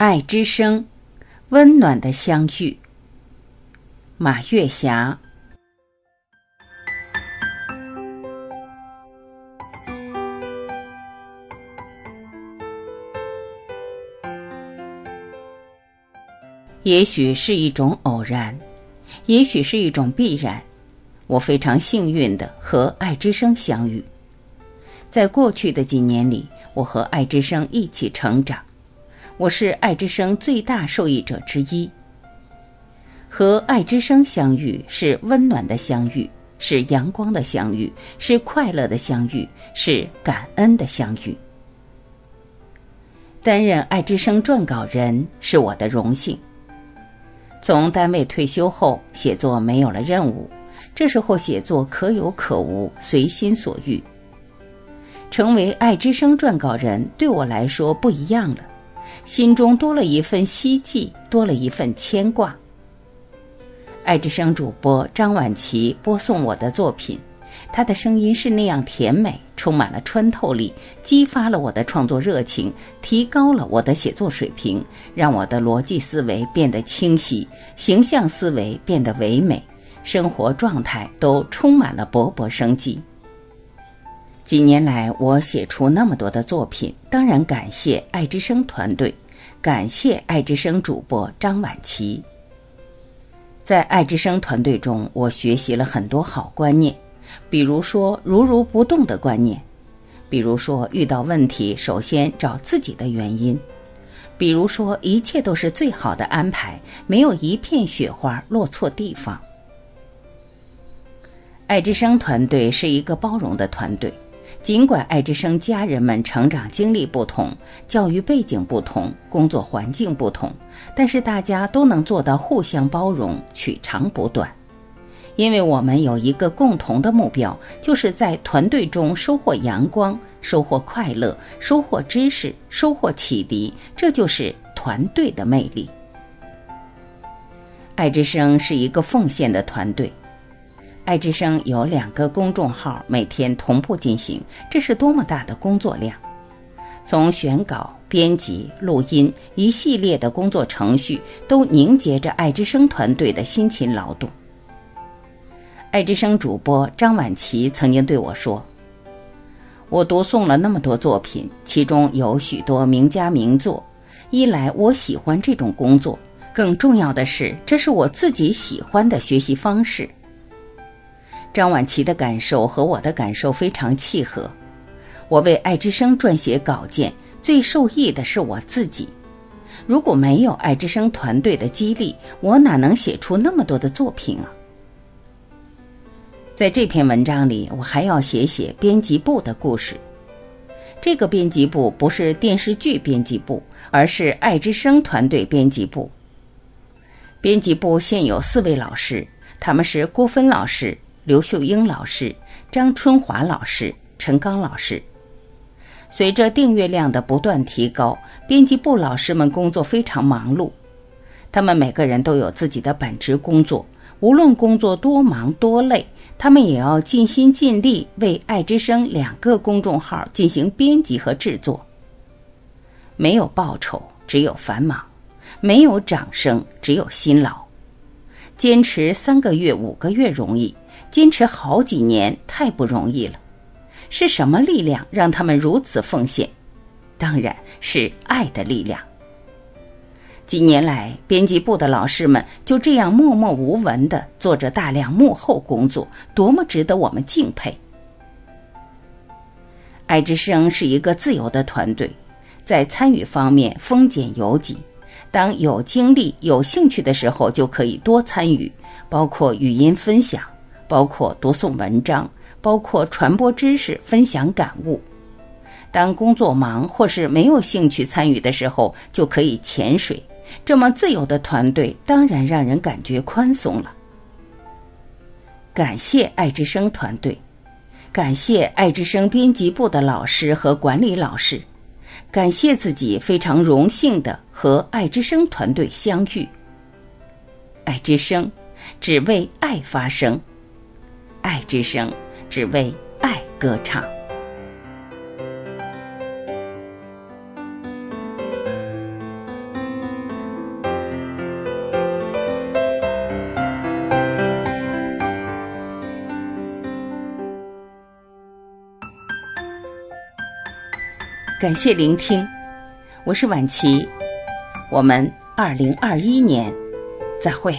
爱之声，温暖的相遇。马月霞。也许是一种偶然，也许是一种必然。我非常幸运的和爱之声相遇。在过去的几年里，我和爱之声一起成长。我是爱之声最大受益者之一。和爱之声相遇是温暖的相遇，是阳光的相遇，是快乐的相遇，是感恩的相遇。担任爱之声撰稿人是我的荣幸。从单位退休后，写作没有了任务，这时候写作可有可无，随心所欲。成为爱之声撰稿人对我来说不一样了。心中多了一份希冀，多了一份牵挂。爱之声主播张晚琪播送我的作品，她的声音是那样甜美，充满了穿透力，激发了我的创作热情，提高了我的写作水平，让我的逻辑思维变得清晰，形象思维变得唯美，生活状态都充满了勃勃生机。几年来，我写出那么多的作品，当然感谢爱之声团队，感谢爱之声主播张晚琪。在爱之声团队中，我学习了很多好观念，比如说如如不动的观念，比如说遇到问题首先找自己的原因，比如说一切都是最好的安排，没有一片雪花落错地方。爱之声团队是一个包容的团队。尽管爱之声家人们成长经历不同，教育背景不同，工作环境不同，但是大家都能做到互相包容，取长补短。因为我们有一个共同的目标，就是在团队中收获阳光，收获快乐，收获知识，收获启迪。这就是团队的魅力。爱之声是一个奉献的团队。爱之声有两个公众号，每天同步进行，这是多么大的工作量！从选稿、编辑、录音一系列的工作程序，都凝结着爱之声团队的辛勤劳动。爱之声主播张晚琪曾经对我说：“我读诵了那么多作品，其中有许多名家名作。一来我喜欢这种工作，更重要的是，这是我自己喜欢的学习方式。”张晚琪的感受和我的感受非常契合。我为爱之声撰写稿件，最受益的是我自己。如果没有爱之声团队的激励，我哪能写出那么多的作品啊？在这篇文章里，我还要写写编辑部的故事。这个编辑部不是电视剧编辑部，而是爱之声团队编辑部。编辑部现有四位老师，他们是郭芬老师。刘秀英老师、张春华老师、陈刚老师，随着订阅量的不断提高，编辑部老师们工作非常忙碌。他们每个人都有自己的本职工作，无论工作多忙多累，他们也要尽心尽力为爱之声两个公众号进行编辑和制作。没有报酬，只有繁忙；没有掌声，只有辛劳。坚持三个月、五个月容易。坚持好几年太不容易了，是什么力量让他们如此奉献？当然是爱的力量。几年来，编辑部的老师们就这样默默无闻的做着大量幕后工作，多么值得我们敬佩！爱之声是一个自由的团队，在参与方面丰俭由己，当有精力、有兴趣的时候就可以多参与，包括语音分享。包括读诵文章，包括传播知识、分享感悟。当工作忙或是没有兴趣参与的时候，就可以潜水。这么自由的团队，当然让人感觉宽松了。感谢爱之声团队，感谢爱之声编辑部的老师和管理老师，感谢自己非常荣幸的和爱之声团队相遇。爱之声，只为爱发声。爱之声只为爱歌唱。感谢聆听我是婉琪我们二零二一年再会。